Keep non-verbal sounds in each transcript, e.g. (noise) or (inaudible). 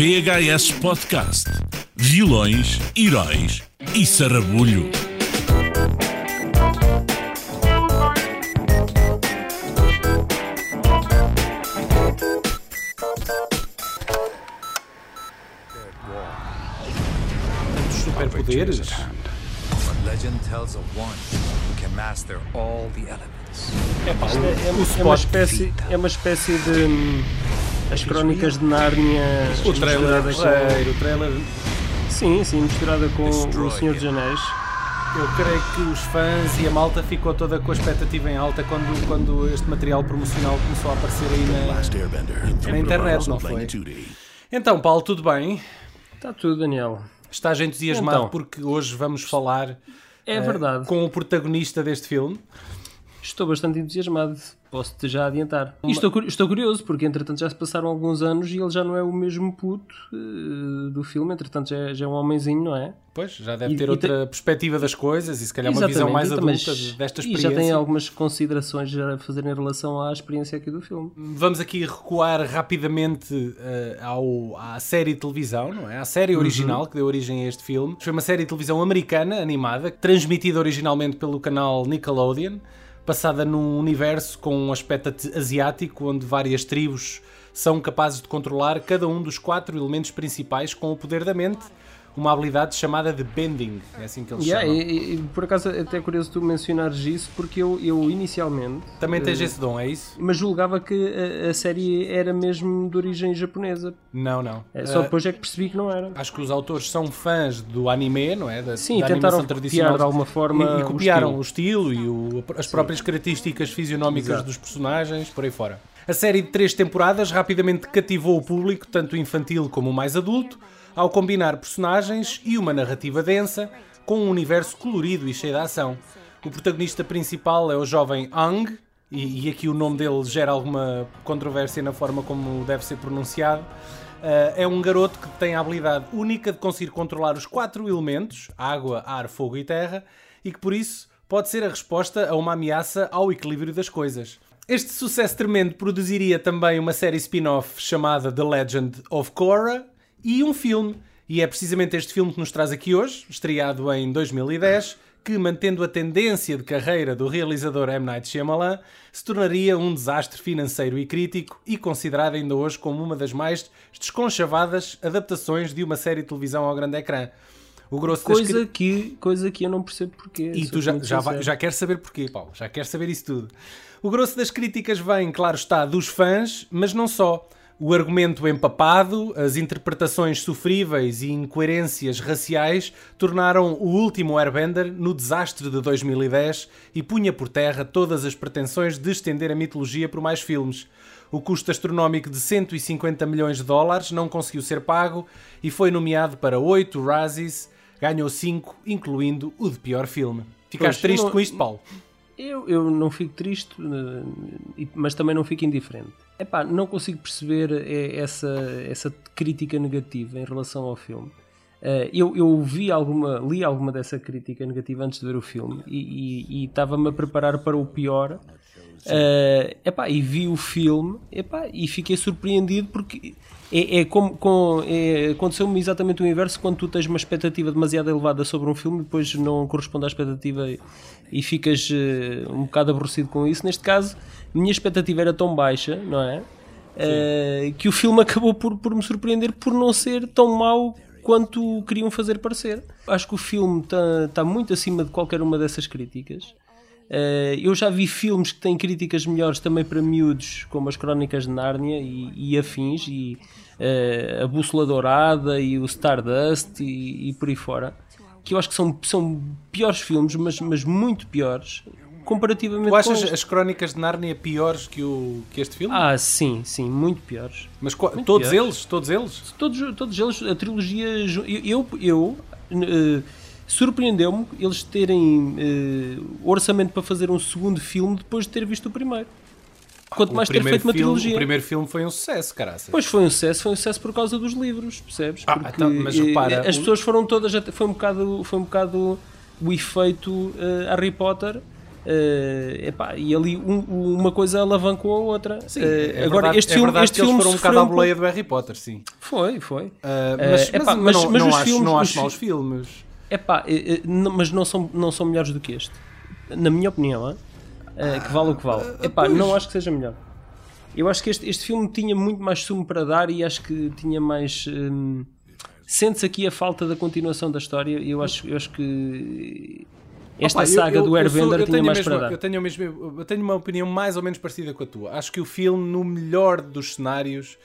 VHS Podcast. Vilões, heróis e sarrabulho. Tantos superpoderes. Legend tells of one who can master all the elements. É pá, é, é- é uma espécie, é uma espécie de hum, as crónicas de Nárnia O trailer misturada porreiro, o trailer. com, sim, sim, misturada com o Senhor dos Anéis. Eu creio que os fãs e a malta ficou toda com a expectativa em alta quando, quando este material promocional começou a aparecer aí na. Last Airbender. Na internet, não foi? Então, Paulo, tudo bem? Está tudo, Daniel. Estás entusiasmado Então. porque hoje vamos falar É eh, verdade. com o protagonista deste filme. Estou bastante entusiasmado. Posso-te já adiantar. E estou, estou curioso, porque entretanto já se passaram alguns anos e ele já não é o mesmo puto eh, do filme. Entretanto já é, já é um homenzinho, não é? Pois, já deve E- ter e outra perspectiva das coisas e se calhar uma visão mais e adulta também- desta E experiência. já tem algumas considerações a fazer em relação à experiência aqui do filme. Vamos aqui recuar rapidamente eh, ao, à série de televisão, não é? À série original que deu origem a este filme. Foi uma série de televisão americana, animada, transmitida originalmente pelo canal Nickelodeon, passada num universo com um aspecto asiático, onde várias tribos são capazes de controlar cada um dos quatro elementos principais com o poder da mente, uma habilidade chamada de bending, é assim que eles Yeah, chamam. e, e- por acaso é até curioso tu mencionares isso, porque eu, eu inicialmente. Também tens eh, esse dom, é isso? Mas julgava que a, a série era mesmo de origem japonesa. Não, não. É, só Eh, depois é que percebi que não era. Acho que os autores são fãs do anime, não é? Da, Sim, da tentaram copiar de alguma forma E, e o copiaram o estilo, e o- as próprias características fisionómicas Exato. dos personagens, por aí fora. A série de três temporadas rapidamente cativou o público, tanto infantil como o mais adulto, ao combinar personagens e uma narrativa densa com um universo colorido e cheio de ação. O protagonista principal é o jovem Ang, e, e aqui o nome dele gera alguma controvérsia na forma como deve ser pronunciado. Uh, é um garoto que tem a habilidade única de conseguir controlar os quatro elementos: água, ar, fogo e terra, e que por isso pode ser a resposta a uma ameaça ao equilíbrio das coisas. Este sucesso tremendo produziria também uma série spin-off chamada The Legend of Korra e um filme. E é precisamente este filme que nos traz aqui hoje, estreado em 2010, que, mantendo a tendência de carreira do realizador M. Night Shyamalan, se tornaria um desastre financeiro e crítico e considerado ainda hoje como uma das mais desconchavadas adaptações de uma série de televisão ao grande ecrã. O grosso das Coisa que, coisa que eu não percebo porquê. e tu já, já, vai- já queres saber porquê, Paulo. Já queres saber isso tudo. O grosso das críticas vem, claro está, dos fãs, mas não só. O argumento empapado, as interpretações sofríveis e incoerências raciais tornaram o último Airbender no desastre de 2010 e punha por terra todas as pretensões de estender a mitologia por mais filmes. O custo astronómico de 150 milhões de dólares não conseguiu ser pago e foi nomeado para 8 Razzies, ganhou 5, incluindo o de pior filme. Ficaste Pois, triste não- com isto, Paulo? Eu, eu não fico triste, e- mas também não fico indiferente. Epá, não consigo perceber eh, essa, essa crítica negativa em relação ao filme. Eh, eu, eu vi alguma, li alguma dessa crítica negativa antes de ver o filme e- estava-me a preparar para o pior. Eh, epá, e vi o filme epá, e fiquei surpreendido porque é, é como com, é, aconteceu-me exatamente o inverso quando tu tens uma expectativa demasiado elevada sobre um filme e depois não corresponde à expectativa e, ficas eh, um bocado aborrecido com isso. Neste caso, minha expectativa era tão baixa, não é? Eh, que o filme (laughs) acabou por, por me surpreender por não ser tão mau quanto queriam fazer parecer. Acho que o filme está tá muito acima de qualquer uma dessas críticas. Eh, eu já vi filmes que têm críticas melhores também para miúdos, como as Crónicas de Nárnia e, e afins, e eh, a Bússola Dourada e o Stardust e, e por aí fora, que eu acho que são, são piores filmes, mas, mas muito piores, comparativamente Tu achas este. as crónicas de Nárnia piores que, o, que este filme? Ah, sim, sim, muito piores. Mas muito todos piores. eles? Todos eles? Todos, todos eles, a trilogia. Eu, eu, eu, eh, surpreendeu-me eles terem eh, orçamento para fazer um segundo filme depois de ter visto o primeiro. Quanto mais ter feito uma filme, trilogia. O primeiro filme foi um sucesso, caraças. Pois foi um sucesso, foi um sucesso por causa dos livros, percebes? Ah, Porque então, mas eh, repara, as o- pessoas foram todas, foi um bocado, foi um bocado o efeito eh, Harry Potter, Uh, epá, e ali um- uma coisa alavancou a outra. Sim, Uh, é agora, verdade, este é filme, este filme foram um bocado à boleia do Harry Potter, sim. Foi, foi. Eh, mas, epá, mas, mas- não, mas não os acho, filmes- não os acho maus filmes. Epá, eh, eh, não- mas não são, não são melhores do que este. Na minha opinião, hein? Eh, que vale o que vale. Epá, pois. não acho que seja melhor. Eu acho que este, este filme tinha muito mais sumo para dar e acho que tinha mais. hum, Sente-se aqui a falta da continuação da história e eu acho, eu acho que esta Opa, saga eu- do eu sou- Airbender tinha mais para dar. Eu tenho, mesmo, eu tenho uma opinião mais ou menos parecida com a tua. Acho que o filme, no melhor dos cenários,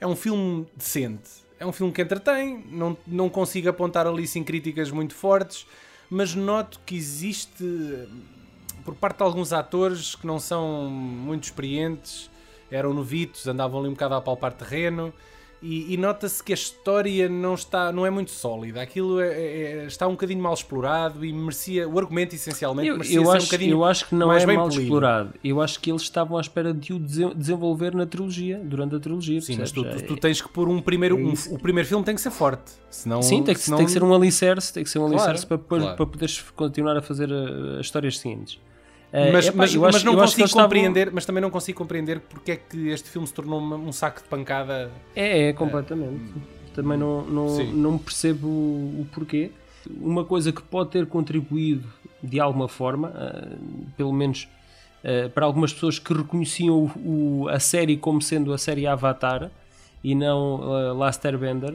é um filme decente. É um filme que entretém, não, não consigo apontar ali sim críticas muito fortes, mas noto que existe, por parte de alguns atores que não são muito experientes, eram novitos, andavam ali um bocado a palpar terreno. E, e nota-se que a história não está não é muito sólida. Aquilo é- é- está um bocadinho mal explorado e merecia. O argumento, essencialmente, Eu, merecia eu ser um acho, bocadinho eu acho que não é bem mal polido. explorado. Eu acho que eles estavam à espera de o dese- desenvolver na trilogia, durante a trilogia. Sim, mas tu, tu- tu tens que pôr um primeiro. um- o primeiro filme tem que ser forte. Senão, Sim, tem que, senão- tem que ser um alicerce, tem que ser um Claro, alicerce para, depois- claro. para poderes continuar a fazer uh, as histórias seguintes. Uh, Mas, epá, mas, eu mas acho- não acho consigo eles estavam- compreender, mas também não consigo compreender porque é que este filme se tornou um saco de pancada. É, é, completamente. Também não, não, Sim. não percebo o, o porquê. Uma coisa que pode ter contribuído de alguma forma, uh, pelo menos uh, para algumas pessoas que reconheciam o- o- a série como sendo a série Avatar e não uh, Last Airbender,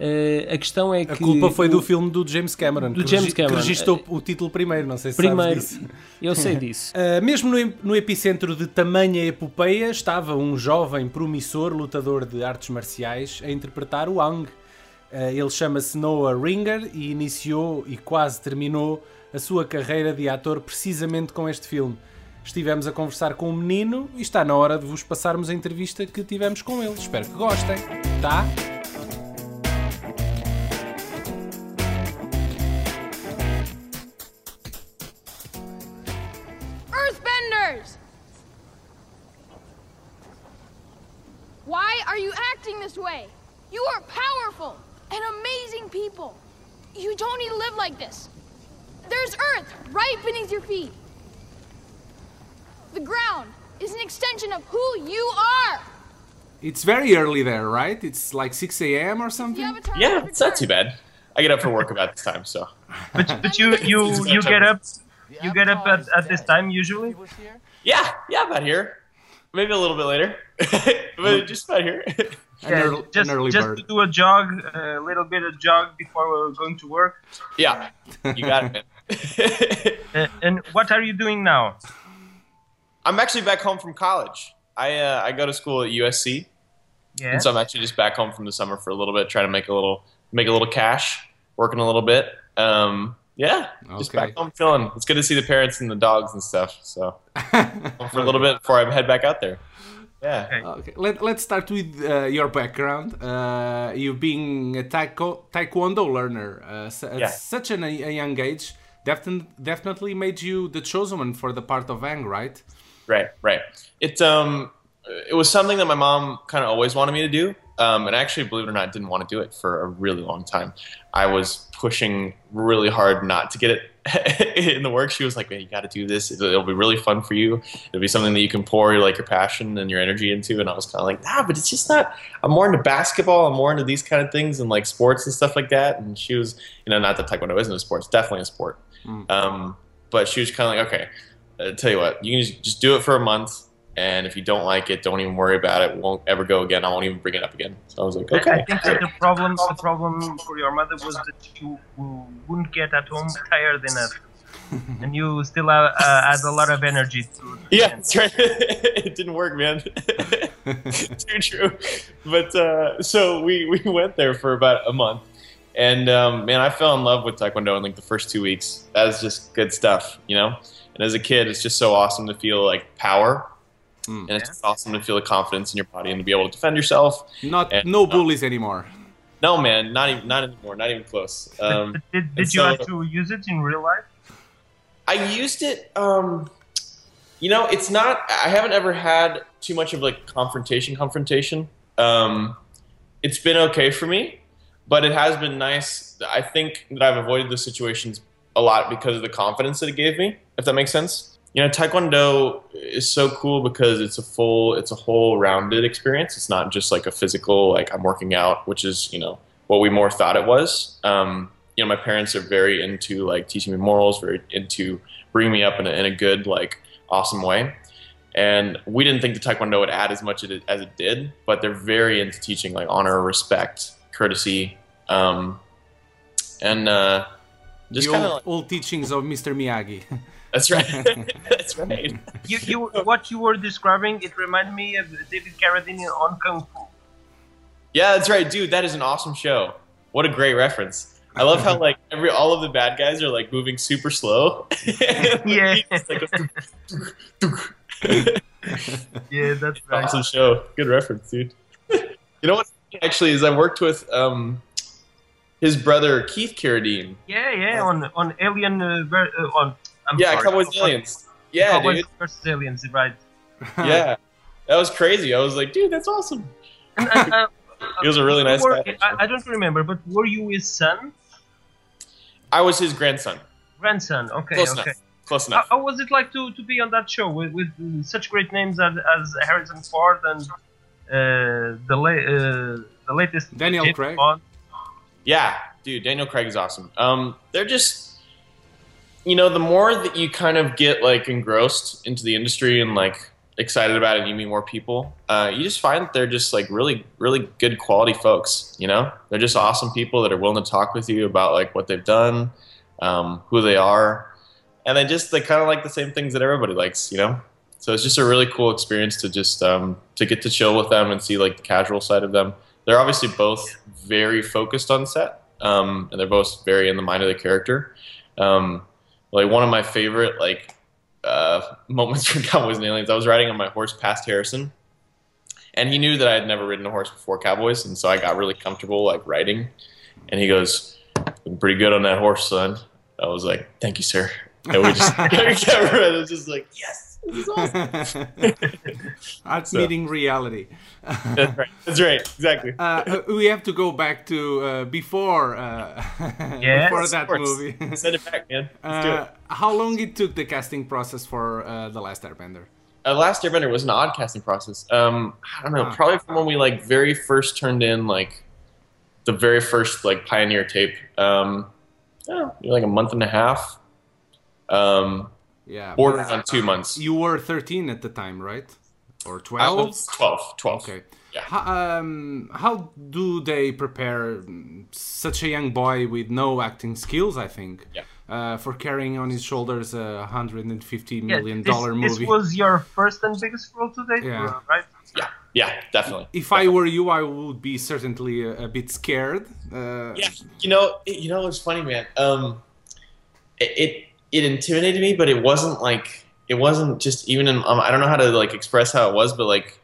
uh, a questão é que. A culpa foi o- do filme do James Cameron, Do que, James Cameron. que registou o título primeiro. Não sei se Primeiro, sabes disso. eu sei (laughs) disso. Uh, mesmo no, no epicentro de tamanha epopeia estava um jovem promissor lutador de artes marciais a interpretar o Ang. Uh, ele chama-se Noah Ringer e iniciou e quase terminou a sua carreira de ator precisamente com este filme. Estivemos a conversar com o menino e está na hora de vos passarmos a entrevista que tivemos com ele. Espero que gostem. Tá? This way? You are powerful and amazing people. You don't need to live like this. There's Earth right beneath your feet. The ground is an extension of who you are. It's very early there, right? It's like 6 a.m. or something? Yeah, it's not too bad. I get up for work about this time, so But, but you (laughs) you you get up you get up at, at this time usually. yeah, yeah, about here. Maybe a little bit later, (laughs) but just about here. (laughs) An early- an just early just bird. to do a jog, a little bit of jog before we're going to work. yeah, you got it, (laughs) (laughs) man. Uh, and what are you doing now? I'm actually back home from college. I uh, I go to school at USC, Yeah. and so I'm actually just back home from the summer for a little bit, trying to make a little make a little cash, working a little bit. Um, yeah, just Okay. back home feeling. It's good to see the parents and the dogs and stuff. So (laughs) for a little bit before I head back out there. Yeah. Okay. Okay, Let, let's start with uh, your background. Uh, you being a taekwo- taekwondo learner uh, at Yeah. such an, a young age defin- definitely made you the chosen one for the part of Aang, right? Right, right. It um, it was something that my mom kind of always wanted me to do, um, and actually, believe it or not, didn't want to do it for a really long time. I was pushing really hard not to get it (laughs) in the work. She was like, "Man, you got to do this. It'll, it'll be really fun for you. It'll be something that you can pour like your passion and your energy into." And I was kind of like, "Nah, but it's just not. I'm more into basketball. I'm more into these kind of things and like sports and stuff like that." And she was, you know, not that taekwondo isn't a sport. It's definitely a sport. Um, but she was kind of like, "Okay." uh, tell you what, you can just, just do it for a month, and if you don't like it, don't even worry about it. Won't ever go again. I won't even bring it up again. So I was like, I okay. think that the problem the problem for your mother was that you wouldn't get at home tired enough, (laughs) and you still uh, uh, had a lot of energy. To Yeah, that's right. (laughs) it didn't work, man. (laughs) Too true. But uh, so we we went there for about a month, and um, man, I fell in love with Taekwondo in like the first two weeks. That was just good stuff, you know. And as a kid, it's just so awesome to feel like power, and it's just awesome to feel the confidence in your body and to be able to defend yourself. Not And- no bullies anymore. No, man, not even not anymore, not even close. Um, But (laughs) did, did you so- have to use it in real life? I used it. Um, you know, it's not. I haven't ever had too much of like confrontation. Confrontation. Um, it's been okay for me, but it has been nice. I think that I've avoided those situations a lot because of the confidence that it gave me. If that makes sense. You know, Taekwondo is so cool because it's a full, it's a whole rounded experience. It's not just like a physical, like I'm working out, which is, you know, what we more thought it was. Um, you know, my parents are very into like teaching me morals, very into bringing me up in a, in a good, like, awesome way. And we didn't think the Taekwondo would add as much as it, did, but they're very into teaching like honor, respect, courtesy, um, and uh, just kind of like, old teachings of Mr. Miyagi. (laughs) that's right, (laughs) that's right. You, you, what you were describing, it reminded me of David Carradine on Kung Fu. Yeah, that's right, dude. That is an awesome show. What a great reference. I love how like every all of the bad guys are like moving super slow. (laughs) Yeah. Like Yeah, that's right. awesome show. Good reference, dude. you know what? Actually, is I worked with um, his brother Keith Carradine. Yeah, yeah, on on Alien, uh, uh, on I'm Yeah, sorry, Cowboys and Aliens. Yeah, Cowboys dude. versus Aliens, right? (laughs) Yeah, that was crazy. I was like, dude, that's awesome. And, uh, uh, (laughs) He was a really nice were- I, I don't remember, but were you his son, I was his grandson. grandson? Okay, Close okay. enough. Close enough. how was it like to, to be on that show with, with uh, such great names as, as Harrison Ford and uh, the la- uh, the latest Daniel James Craig. Bond? Yeah, dude, Daniel Craig is awesome. Um, they're just, you know, the more that you kind of get like engrossed into the industry and like excited about it, and you meet more people, uh, you just find that they're just like really, really good quality folks. You know, they're just awesome people that are willing to talk with you about like what they've done, um, who they are, and they just they kind of like the same things that everybody likes. You know. So it's just a really cool experience to just um, to get to chill with them and see like the casual side of them they're obviously both very focused on set, um, and they're both very in the mind of the character. Um, like one of my favorite like uh, (laughs) moments from Cowboys and Aliens, I was riding on my horse past Harrison, and he knew that I had never ridden a horse before Cowboys, and so I got really comfortable like riding, and he goes, "Been pretty good on that horse, son." I was like, "Thank you, sir." And we just (laughs) it was just like, "Yes." This is awesome. (laughs) That's So- meeting reality. That's right. That's right. Exactly. Uh, uh, we have to go back to uh, before uh, (laughs) Yes, before that movie. (laughs) Send it back, man. Let's do it. Uh, how long it took the casting process for uh, the Last Airbender? uh, Last Airbender was an odd casting process. Um, I don't know, Huh. probably from when we like very first turned in like the very first like Pioneer tape. Um, yeah, like a month and a half. Um, Yeah, bordering but on two months. You were 13 at the time, right? Or I 12? was 12. 12. Okay. Yeah. How, um, how do they prepare such a young boy with no acting skills? I think. Yeah. Uh, for carrying on his shoulders a hundred and fifty Yeah, million this, dollar this was your first and biggest role today, Yeah. right? Yeah, yeah, definitely. if I were you, I would be certainly a, a bit scared. Uh, Yeah, you know, it, you know, it's funny, man. Um, it, it it intimidated me, but it wasn't like it wasn't just even in. Um, I don't know how to like express how it was, but like,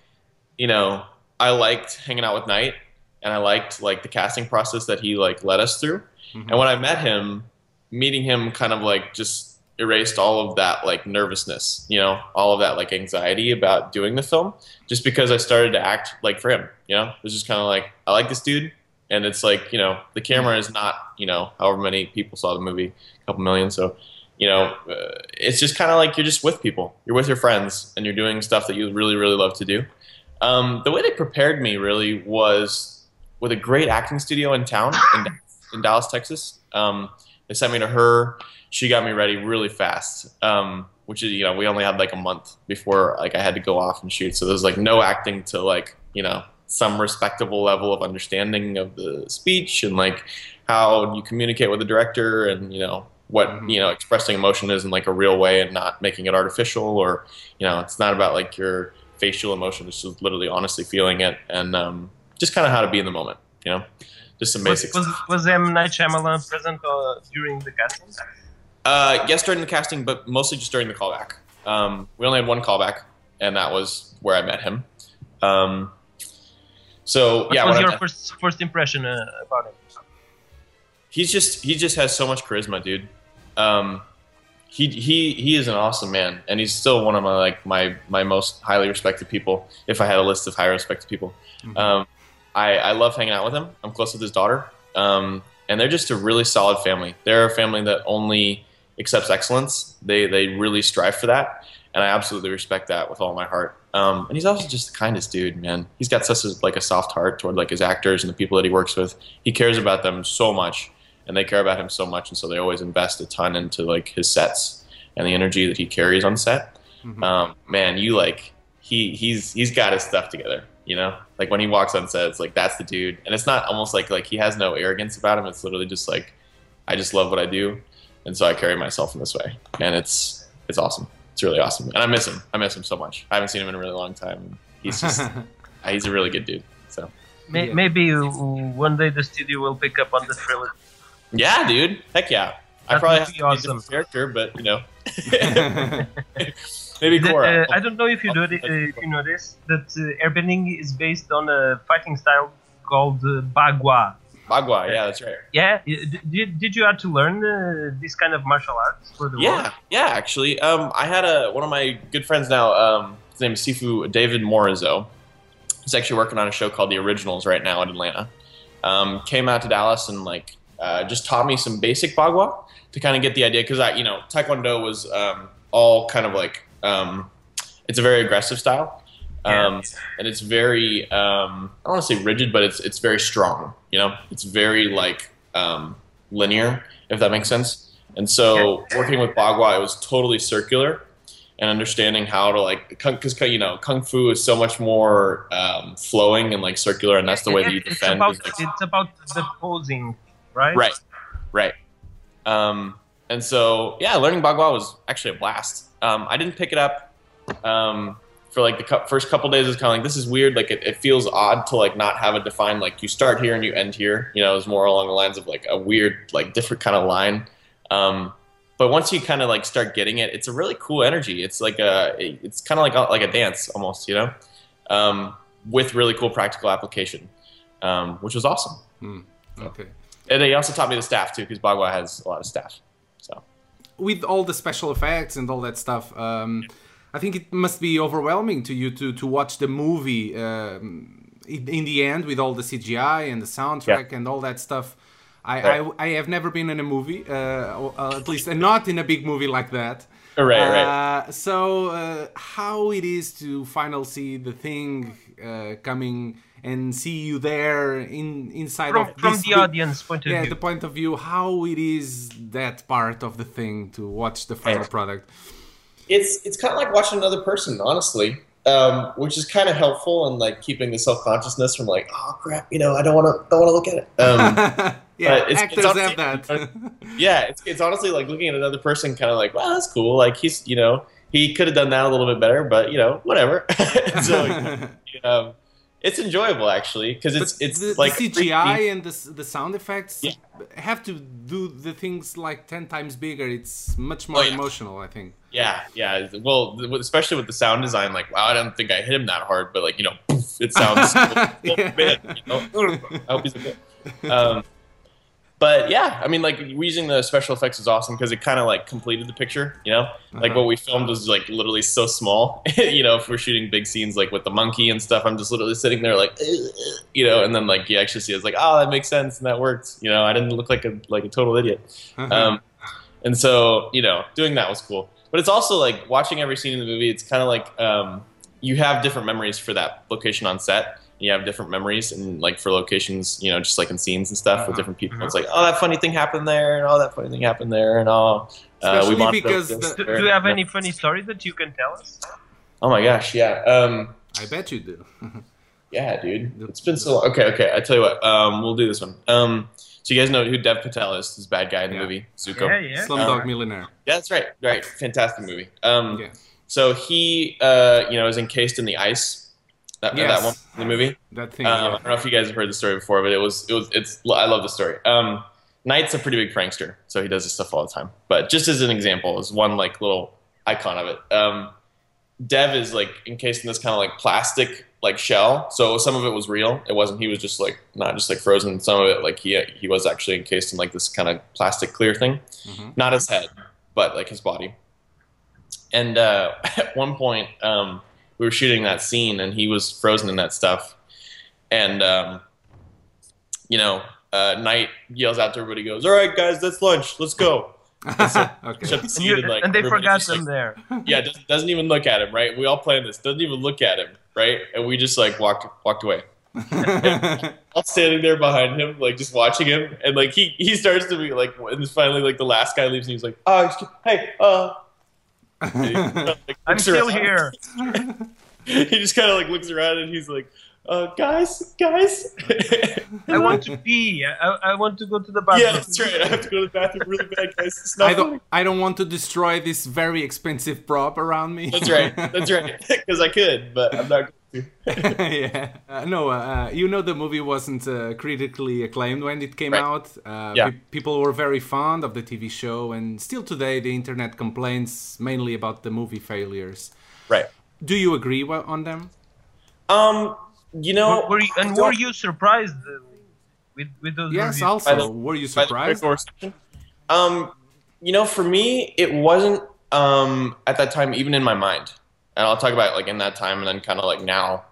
you know, I liked hanging out with Night, and I liked like the casting process that he like led us through. And when I met him, meeting him kind of like just erased all of that like nervousness, you know, all of that like anxiety about doing the film, just because I started to act like for him. You know, it was just kind of like I like this dude, and it's like you know the camera is not you know however many people saw the movie, a couple million, so. You know, uh, it's just kind of like you're just with people. You're with your friends, and you're doing stuff that you really, really love to do. Um, the way they prepared me really was with a great acting studio in town in, (laughs) in Dallas, Texas. Um, they sent me to her. She got me ready really fast. Um, which is you know we only had like a month before like I had to go off and shoot. So there's like no acting to like you know some respectable level of understanding of the speech and like how you communicate with the director and you know what you know expressing emotion is in like a real way and not making it artificial or you know it's not about like your facial emotion it's just literally honestly feeling it and um, just kind of how to be in the moment you know just some basics was, was M. Night Shyamalan present uh, during the casting? Uh, yes, during the casting, but mostly just during the callback. Um, we only had one callback, and that was where I met him. Um, so What yeah, what was when I your first first impression uh, about him? he's just he just has so much charisma, dude. Um, he he he is an awesome man, and he's still one of my like my my most highly respected people. If I had a list of highly respected people, um, I I love hanging out with him. I'm close with his daughter, um, and they're just a really solid family. They're a family that only accepts excellence. They they really strive for that, and I absolutely respect that with all my heart. Um, and he's also just the kindest dude, man. He's got such a, like a soft heart toward like his actors and the people that he works with. He cares about them so much, and they care about him so much, and so they always invest a ton into like his sets and the energy that he carries on set. Um, man, you like he he's he's got his stuff together. You know, like when he walks on set, it's like that's the dude, and it's not almost like like he has no arrogance about him. It's literally just like I just love what I do, and so I carry myself in this way, and it's it's awesome. It's really awesome, and I miss him. I miss him so much. I haven't seen him in a really long time. He's just (laughs) he's a really good dude. So May- Yeah. Maybe one day the studio will pick up on the trilogy. Yeah, dude, heck yeah. I probably have to be a awesome. different character, but you know, (laughs) (laughs) maybe The- uh, I don't know if you know, thi- uh, if you know this, that uh, airbending is based on a fighting style called uh, Bagua. Bagua, yeah, that's right. Yeah, did, did you have to learn uh, this kind of martial arts for the Yeah, role? yeah. Actually, um, I had a one of my good friends now. Um, his name is Sifu David Morizo. He's actually working on a show called The Originals right now in Atlanta. Um, came out to Dallas and like uh, just taught me some basic bagua to kind of get the idea because I, you know, Taekwondo was um, all kind of like um, it's a very aggressive style, um, and it's very um, I don't want to say rigid, but it's it's very strong. You know, it's very like um, linear, if that makes sense. And so working with Bagua, it was totally circular, and understanding how to like because you know kung fu is so much more um, flowing and like circular, and that's the way that you it's defend. about, it's about the posing, right? Right, right. Um, and so, yeah, learning Bagua was actually a blast. Um, I didn't pick it up um, for like the cou- first couple days. It's kind of like this is weird. Like it, it feels odd to like not have a defined like you start here and you end here. You know, it's more along the lines of like a weird like different kind of line. Um, but once you kind of like start getting it, it's a really cool energy. It's like a it's kind of like a, like a dance almost, you know, um, with really cool practical application, um, which was awesome. Okay. And he also taught me the staff too, because Bagua has a lot of staff. So with all the special effects and all that stuff, um, I think it must be overwhelming to you to to watch the movie um, in, in the end with all the CGI and the soundtrack and all that stuff. I, Right. I, I have never been in a movie, uh, uh, at least, and not in a big movie like that. Right, right. Uh, so, uh, how it is to finally see the thing uh, coming and see you there in inside From, of from the big- audience point of yeah, view. the point of view, how it is that part of the thing to watch the final product. it's it's kind of like watching another person, honestly, um, which is kind of helpful in like keeping the self consciousness from like, oh crap, you know, I don't want to don't want to look at it. Um, (laughs) yeah, But it's- actors it's have honestly- that. yeah, it's it's honestly like looking at another person, kind of like, well, that's cool. Like he's you know he could have done that a little bit better, but you know whatever. (laughs) so (laughs) um, it's enjoyable actually because it's But it's the, like the CGI and the, the sound effects Yeah. have to do the things like 10 times bigger. It's much more Oh, yeah. emotional, I think. Yeah, yeah. Well, especially with the sound design, like, wow, I don't think I hit him that hard, but like, you know, poof, it sounds (laughs) a bit. You know? I hope he's okay. Um, but yeah, I mean, like using the special effects is awesome because it kind of like completed the picture. You know, like Uh-huh. what we filmed was like literally so small. (laughs) you know, if we're shooting big scenes like with the monkey and stuff, I'm just literally sitting there like, (laughs) you know, and then like you actually see it's like, oh, that makes sense and that worked. You know, I didn't look like a like a total idiot. Uh-huh. Um, and so, you know, doing that was cool. But it's also like watching every scene in the movie, it's kind of like um, you have different memories for that location on set. You have different memories, and like for locations, you know, just like in scenes and stuff with Uh-huh. different people. It's like, oh, that funny thing happened there, and oh, that funny thing happened there, and oh, uh, we Especially because the- do, do you have any funny stories that you can tell us? Oh my gosh, yeah. Um, I bet you do. (laughs) yeah, dude. It's been so long. Okay, okay. I tell you what. Um, we'll do this one. Um, so you guys know who Dev Patel is? This bad guy in the Yeah. movie, Zuko. Yeah, yeah. Slumdog Millionaire. Yeah, that's right. Right. Fantastic movie. Um, Yeah. So he, uh, you know, is encased in the ice. That, Yes. that one in the movie. That thing. Um, I don't know if you guys have heard the story before, but it was, it was, it's. I love the story. Um, Night's a pretty big prankster, so he does this stuff all the time. But just as an example, is one like little icon of it. Um, Dev is like encased in this kind of like plastic like shell. So some of it was real. It wasn't. He was just like not just like frozen. Some of it like he he was actually encased in like this kind of plastic clear thing. Mhm. Not his head, but like his body. And uh, (laughs) at one point, um, we were shooting that scene, and he was frozen in that stuff. And um, you know, uh, Night yells out to everybody, goes, "All right, guys, that's lunch. Let's go." (laughs) okay. And, you, like, and they forgot just, them like, there. yeah, doesn't, doesn't even look at him, right? We all planned this. Doesn't even look at him, right? And we just like walked walked away. (laughs) all standing there behind him, like just watching him, and like he he starts to be like, and finally like the last guy leaves, and he's like, oh, hey, uh. And he kinda, like, I'm still around. here. (laughs) he just kind of like looks around and he's like, uh, guys, guys. I want to pee. I, I want to go to the bathroom. yeah, bathroom. that's right. I have to go to the bathroom really bad, guys. It's not I don't. I don't want to destroy this very expensive prop around me. That's right. That's right. (laughs) (laughs) Because I could, but I'm not going to. (laughs) yeah. Uh, no, uh, you know the movie wasn't uh, critically acclaimed when it came Right. out. Uh, Yeah. pe- people were very fond of the TV show, and still today the internet complains mainly about the movie failures. Right. Do you agree wa- on them? Um, you know, Were, were you, and were you surprised uh, with with those Yes. reviews? Also, the- were you surprised? critical reception? Um, you know, for me, it wasn't um at that time even in my mind, and I'll talk about like in that time and then kind of like now.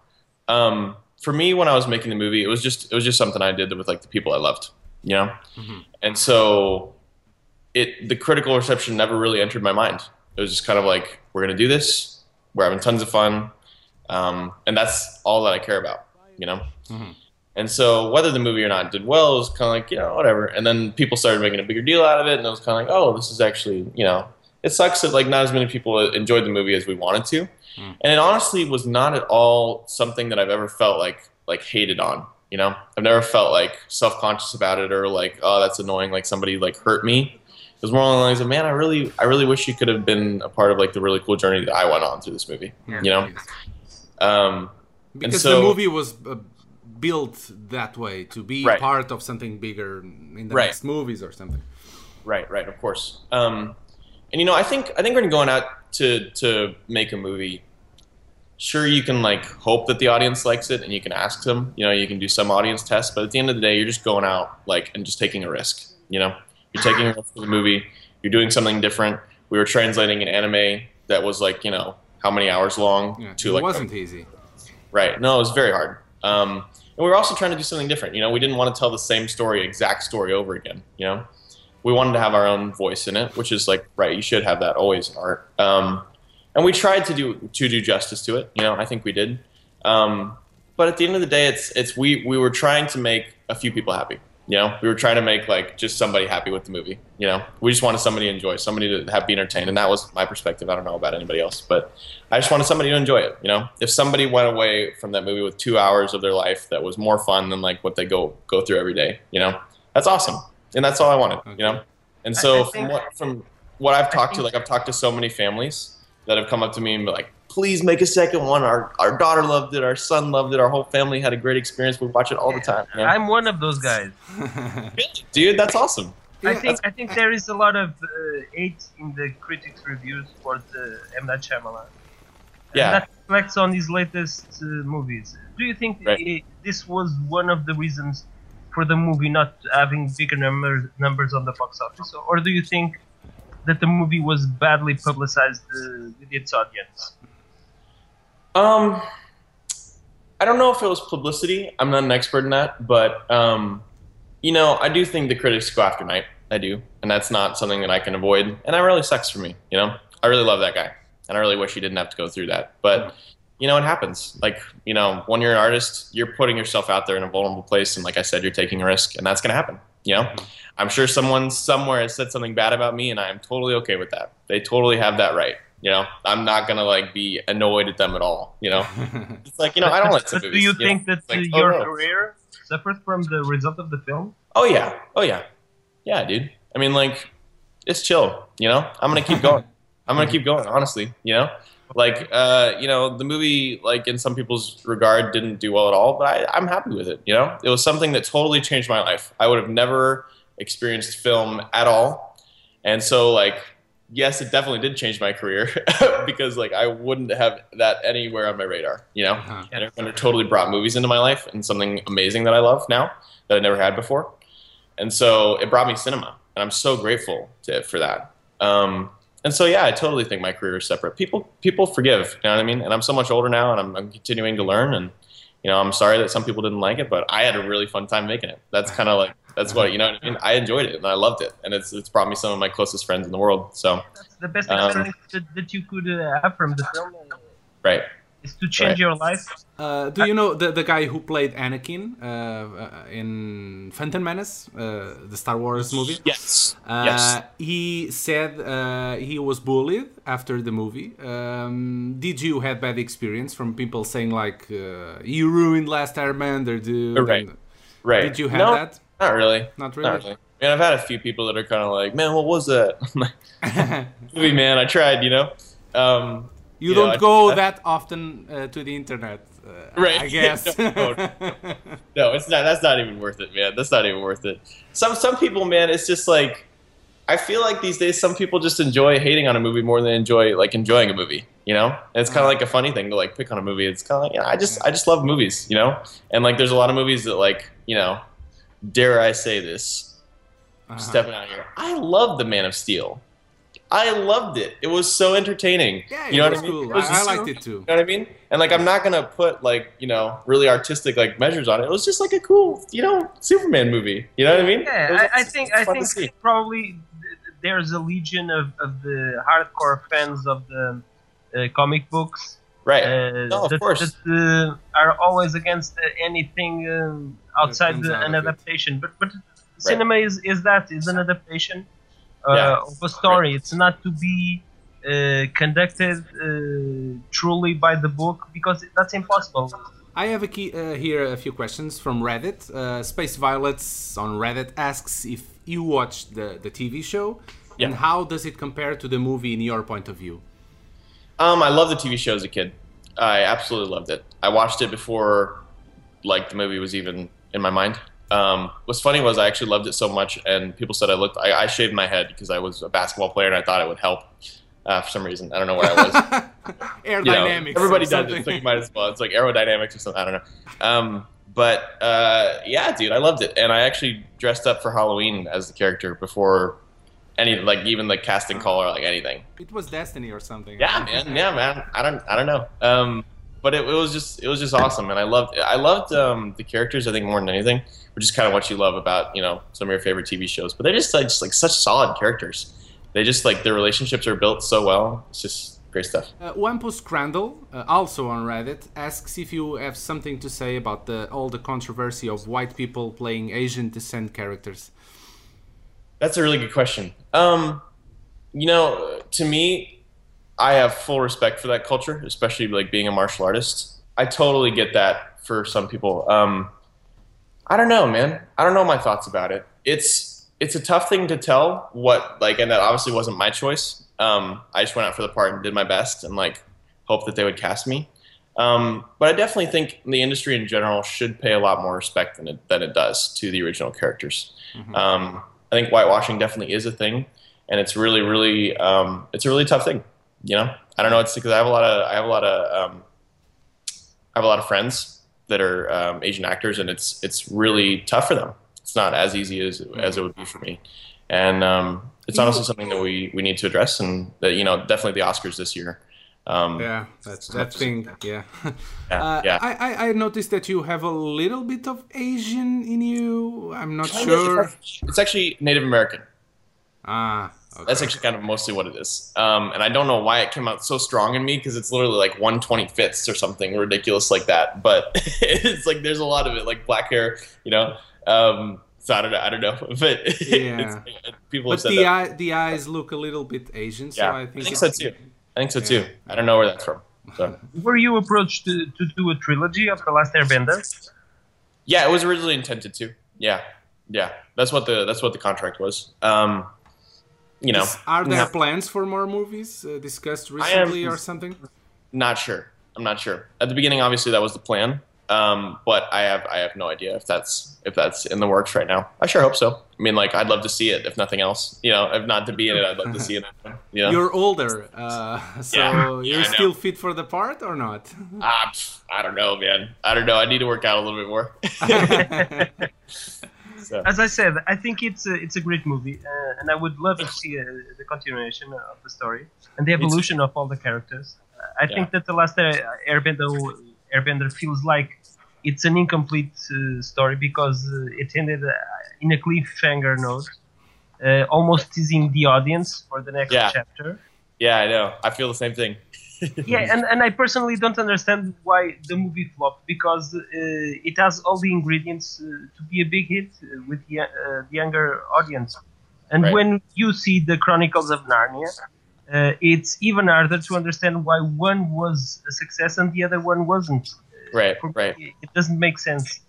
Um, for me, when I was making the movie, it was just it was just something I did with like the people I loved, you know, and so it the critical reception never really entered my mind. It was just kind of like we're gonna do this, we're having tons of fun, um, and that's all that I care about, you know. And so whether the movie or not did well it was kind of like, you know, whatever. And then people started making a bigger deal out of it, and it was kind of like, oh, this is actually, you know, it sucks that like not as many people enjoyed the movie as we wanted to. And it honestly was not at all something that I've ever felt like like hated on. You know, I've never felt like self conscious about it or like, oh, that's annoying. Like somebody like hurt me. It was more along the lines of, man, I really, I really wish you could have been a part of like the really cool journey that I went on through this movie. You know, um, Because so- the movie was uh, built that way to be Right. part of something bigger in the Right. next movies or something. Right, right, of course. Um, and you know, I think I think when you're going out to to make a movie, sure you can like hope that the audience likes it, and you can ask them. You know, you can do some audience tests, but at the end of the day, you're just going out like and just taking a risk. You know, you're taking a risk for the movie. You're doing something different. We were translating an anime that was like you know how many hours long Yeah, to it like wasn't easy. Right. No, it was very hard. Um, and we were also trying to do something different. You know, we didn't want to tell the same story, exact story over again. You know, we wanted to have our own voice in it, which is like, right, you should have that always in art. Um, and we tried to do to do justice to it. You know, I think we did. Um, but at the end of the day, it's it's we we were trying to make a few people happy. You know, we were trying to make like just somebody happy with the movie. You know, we just wanted somebody to enjoy, somebody to have be entertained, and that was my perspective. I don't know about anybody else, but I just wanted somebody to enjoy it. You know, if somebody went away from that movie with two hours of their life that was more fun than like what they go go through every day, you know, that's awesome, and that's all I wanted. You know, and so from what from what I've talked to, like I've talked to so many families that have come up to me and be like, please make a second one. Our our daughter loved it, our son loved it, our whole family had a great experience. We watch it all the time. you know? I'm one of those guys. (laughs) Dude, that's awesome. I think I think there is a lot of uh, hate in the critics' reviews for the M Night Shyamalan. And Yeah. that reflects on his latest uh, movies. Do you think Right. i this was one of the reasons for the movie not having bigger numbers numbers on the box office, or do you think that the movie was badly publicized uh, with its audience? Um, I don't know if it was publicity. I'm not an expert in that, but um, you know, I do think the critics go after Night. I do, and that's not something that I can avoid. And that really sucks for me. You know, I really love that guy, and I really wish he didn't have to go through that. But you know, it happens. Like you know, when you're an artist, you're putting yourself out there in a vulnerable place, and like I said, you're taking a risk, and that's gonna happen. You know, mm-hmm. I'm sure someone somewhere has said something bad about me, and I am totally okay with that. They totally have that right. You know, I'm not gonna like be annoyed at them at all. You know, (laughs) it's like you know, I don't like But some do you movies, know? think that like, oh, your no. career suffered from the result of the film? Oh yeah, oh yeah, yeah, dude. I mean, like, it's chill. You know, I'm gonna keep (laughs) going. I'm gonna keep going. Honestly, you know, like, uh, you know, the movie, like, in some people's regard, didn't do well at all, but I, I'm happy with it. You know, it was something that totally changed my life. I would have never experienced film at all, and so like. Yes, it definitely did change my career (laughs) because like I wouldn't have that anywhere on my radar, you know. Uh-huh. And it, totally brought movies into my life and something amazing that I love now that I never had before. And so it brought me cinema, and I'm so grateful to it for that. Um, and so yeah, I totally think my career is separate. People people forgive, you know what I mean? And I'm so much older now, and I'm, I'm continuing to learn. And you know, I'm sorry that some people didn't like it, but I had a really fun time making it. That's kind of like That's what you know. What I mean, I enjoyed it and I loved it, and it's it's brought me some of my closest friends in the world. So that's The best Um, experience that, that you could uh, have from the film right, is to change Right. your life. Uh, do you know the, the guy who played Anakin uh, uh, in Phantom Menace, uh, the Star Wars movie? yes, Uh, yes. He said uh, he was bullied after the movie. Um, did you have bad experience from people saying like uh, you ruined Last Airbender, dude? Right. and- Right. Did you have no, that? Not really. Not really? Not really. I mean, I've had a few people that are kind of like, "Man, what was that?" (laughs) (laughs) Movie, man. I tried, you know. Um, You don't go I- that often uh, to the internet, uh, Right. I (laughs) guess. No, no, No, it's not. That's not even worth it, man. That's not even worth it. Some some people, man, it's just like I feel like these days some people just enjoy hating on a movie more than they enjoy like enjoying a movie. You know, and it's kind of like a funny thing to like pick on a movie. It's kind of like yeah, I just I just love movies. You know, and like there's a lot of movies that like you know, dare I say this, Uh-huh. stepping out here. I love the Man of Steel. I loved it. It was so entertaining. Yeah, you know it what was I mean? cool. It was I- I just so- liked it too. You know what I mean? And like, I'm not gonna put like you know really artistic like measures on it. It was just like a cool you know Superman movie. You know what I mean? It was- Yeah, I, I think I think probably there's a legion of, of the hardcore fans of the uh, comic books right. uh, No, of that, course. that uh, are always against uh, anything um, outside the, an adaptation. But but cinema is, is that is an adaptation Yeah. of a story. It's not to be uh, conducted uh, truly by the book because that's impossible. I have a key, uh, here a few questions from Reddit. Uh, Space Violets on Reddit asks if you watched the, the TV show and how does it compare to the movie in your point of view? Um, I loved the TV show as a kid. I absolutely loved it. I watched it before, like the movie was even in my mind. Um, what's funny was I actually loved it so much, and people said I looked. I, I shaved my head because I was a basketball player, and I thought it would help. Uh, for some reason, I don't know where I was. (laughs) you know, Aerodynamics. everybody does it, so you might as well. It's like aerodynamics or something. I don't know. Um, but uh, yeah, dude, I loved it, and I actually dressed up for Halloween as the character before any, like even the casting call or like anything. It was Destiny or something. Yeah, man. Yeah, man. I don't. I don't know. Um, but it, it was just. It was just awesome, and I loved. I loved um, the characters. I think more than anything, which is kind of what you love about you know some of your favorite TV shows. But they're just like just like such solid characters. They just like their relationships are built so well. It's just great stuff. Uh, Wampus Crandall, uh, also on Reddit, asks if you have something to say about the all the controversy of white people playing Asian descent characters. That's a really good question. Um, you know, to me, I have full respect for that culture, especially like being a martial artist. I totally get that for some people. Um, I don't know, man. I don't know my thoughts about it. It's it's a tough thing to tell what like, and that obviously wasn't my choice. Um, I just went out for the part and did my best, and like hope that they would cast me. Um, but I definitely think the industry in general should pay a lot more respect than it, than it does to the original characters. Um, I think whitewashing definitely is a thing, and it's really, really, um, it's a really tough thing. You know, I don't know. It's because I have a lot of, I have a lot of, um, I have a lot of friends that are um, Asian actors, and it's it's really tough for them. It's not as easy as as it would be for me, and um, it's honestly something that we we need to address, and that you know, definitely the Oscars this year. Um, Yeah, that's that thing. Yeah. Yeah, Uh, yeah. I, I I noticed that you have a little bit of Asian in you. I'm not sure. It's actually Native American. Ah. Okay. That's actually kind of mostly what it is. Um, and I don't know why it came out so strong in me because it's literally like 125ths or something ridiculous like that. But (laughs) it's like there's a lot of it, like black hair, you know. Um, so I don't know. I don't know, (laughs) but Yeah. people but have said the that. eye, the eyes look a little bit Asian, so yeah, I think, so too. I think so too. I don't know where that's from. So. (laughs) Were you approached to, to do a trilogy of The Last Airbender? Yeah, it was originally intended to. Yeah, yeah. That's what the that's what the contract was. Um, you know, Is- Are there no- plans for more movies uh, discussed recently or something? Not sure. I'm not sure. At the beginning, obviously, that was the plan. Um, but I have I have no idea if that's if that's in the works right now. I sure hope so. I mean, like I'd love to see it, if nothing else. You know, if not to be in it, I'd love to see it. (laughs) You know, You're older, uh, so Yeah, yeah, you're know. still fit for the part or not? ah, I don't know, man. I don't know. I need to work out a little bit more. (laughs) (laughs) so, As I said, I think it's a, it's a great movie, uh, and I would love to see uh, the continuation of the story and the evolution of all the characters. I Yeah. think that the last uh, Airbender Airbender feels like it's an incomplete uh, story because uh, it ended uh, in a cliffhanger note, uh, almost teasing the audience for the next Yeah. chapter. Yeah, I know. I feel the same thing. Yeah, (laughs) and, and I personally don't understand why the movie flopped because uh, it has all the ingredients uh, to be a big hit uh, with the, uh, the younger audience. And Right. when you see the Chronicles of Narnia, uh, it's even harder to understand why one was a success and the other one wasn't. Right, right. It doesn't make sense.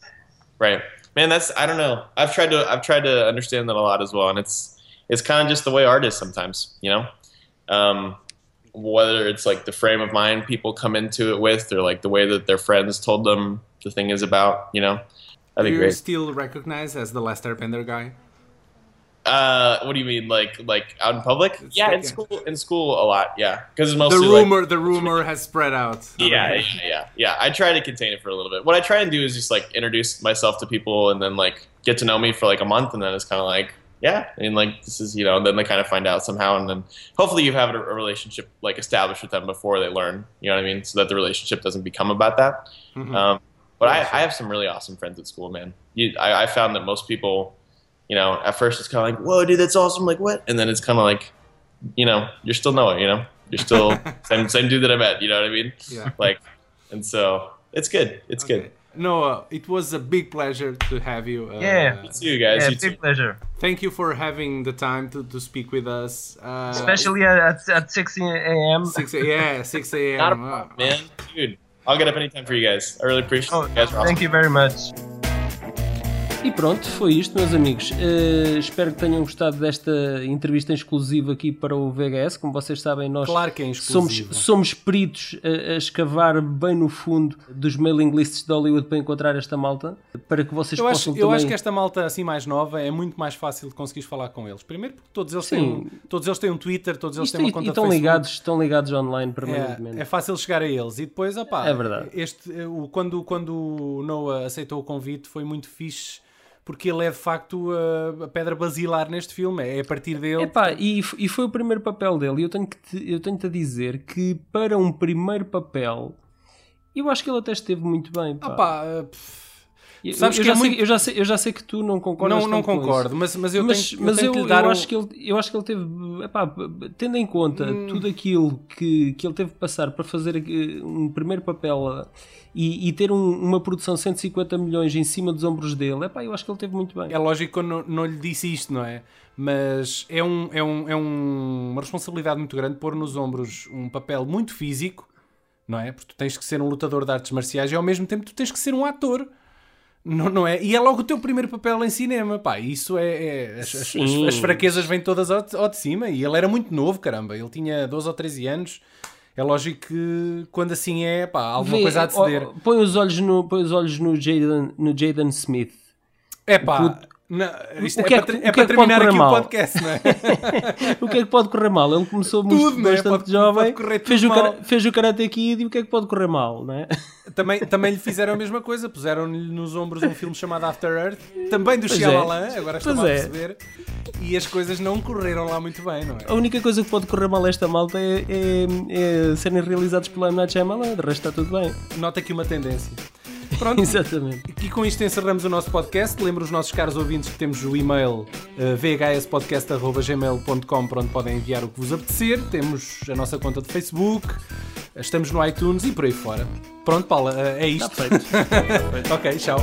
Right. Man, that's I don't know. I've tried to I've tried to understand that a lot as well, and it's it's kind of just the way art is sometimes, you know. Um, whether it's like the frame of mind people come into it with, or like the way that their friends told them the thing is about, you know. That'd be You're great. still recognized as the Last Airbender guy. Uh, what do you mean, like like out in public? yeah, in like- school, in school a lot. Yeah, because it's The mostly like, rumor, the rumor has spread out. yeah, yeah, yeah, yeah. I try to contain it for a little bit. What I try and do is just like introduce myself to people and then like get to know me for like a month, and then it's kind of like, yeah, and like this is you know, and then they kind of find out somehow, and then hopefully you have a, a relationship like established with them before they learn. You know what I mean? So that the relationship doesn't become about that. Um, but I, I have some really awesome friends at school, man. You, I, I found that most people, you know, at first it's kind of like, whoa, dude, that's awesome. Like what? And then it's kind of like, you know, you're still Noah. You know, you're still (laughs) same same dude that I met. You know what I mean? Yeah. Like, and so it's good. It's Okay. good. Noah, it was a big pleasure to have you. Uh, Yeah. You guys. Yeah, you too. big pleasure. Thank you for having the time to, to speak with us. Uh, Especially at, at 6 a.m. 6 a- yeah, 6 a.m. Not a Uh, problem, man. Dude, I'll get up anytime for you guys. I really appreciate Oh, it. You guys are awesome. thank you very much. E pronto, foi isto, meus amigos. Eh, espero que tenham gostado desta entrevista exclusiva aqui para o VHS. Como vocês sabem, nós Claro é somos, somos peritos a, a escavar bem no fundo dos mailing lists de Hollywood para encontrar esta malta, para que vocês Eu possam acho, eu também... acho que esta malta assim mais nova é muito mais fácil de conseguires falar com eles. Primeiro porque todos eles, têm, Sim. um- todos eles têm um Twitter, todos eles Isto têm uma e- conta e estão ligados, estão ligados online permanentemente. É, é fácil chegar a eles. E depois, opá, É verdade. Este, o, quando, quando o Noah aceitou o convite foi muito fixe, porque ele é de facto a, a pedra basilar neste filme. É a partir dele. Epá, e, e foi o primeiro papel dele. E eu tenho que te, eu tenho-te a dizer que para um primeiro papel, eu acho que ele até esteve muito bem. Pá. opá, uh, pff, eu, sabes eu que já é sei, muito- eu, já sei, eu já sei que tu não concordas não, não concordo, mas, mas eu mas, tenho, mas eu, eu, tenho dar eu um- acho que ele, eu acho que ele teve, epá, tendo em conta tudo aquilo que, que ele teve que passar para fazer um primeiro papel eh, e, e ter um- uma produção de 150 milhões em cima dos ombros dele, epá, eu acho que ele teve muito bem. É lógico que eu não, não lhe disse isto, não é? Mas é, um, é, um, é um- uma responsabilidade muito grande pôr nos ombros um papel muito físico, não é? Porque tu tens que ser um lutador de artes marciais e ao mesmo tempo tu tens que ser um ator. Não, não é? E é logo o teu primeiro papel em cinema, pá. Isso é. é- as, as- as- as fraquezas vêm todas ao, de- ao de cima. E ele era muito novo, caramba. Ele tinha 12 ou 13 anos. É lógico que quando assim é, pá, alguma Vê, coisa a ó, põe os olhos no, põe os olhos no Jaden, no Jaden Smith. É pá. Não, isto O é, que é para, que- é o que é para terminar aqui mal? o podcast, não é? (laughs) O que é que pode correr mal? Ele começou Tudo, é? bastante Pode- jovem, pode fez, o cara- fez o Karate Kid e o que é que pode correr mal, não é? (laughs) Também, também lhe fizeram a mesma coisa, puseram-lhe nos ombros um filme chamado After Earth, também do Shyamalan, agora estou a é. perceber, e as coisas não correram lá muito bem, não é? A única coisa que pode correr mal esta malta é, é- é serem realizados pelo M. Night Shyamalan, de resto está tudo bem. Nota aqui uma tendência. Pronto, (laughs) Exatamente. e com isto encerramos o nosso podcast. Lembro os nossos caros ouvintes que temos o e-mail uh, vhspodcast.gmail.com para onde podem enviar o que vos apetecer. Temos a nossa conta de Facebook, estamos no iTunes e por aí fora. Pronto, Paula, uh, é isto. Está feito. (laughs) ok, tchau.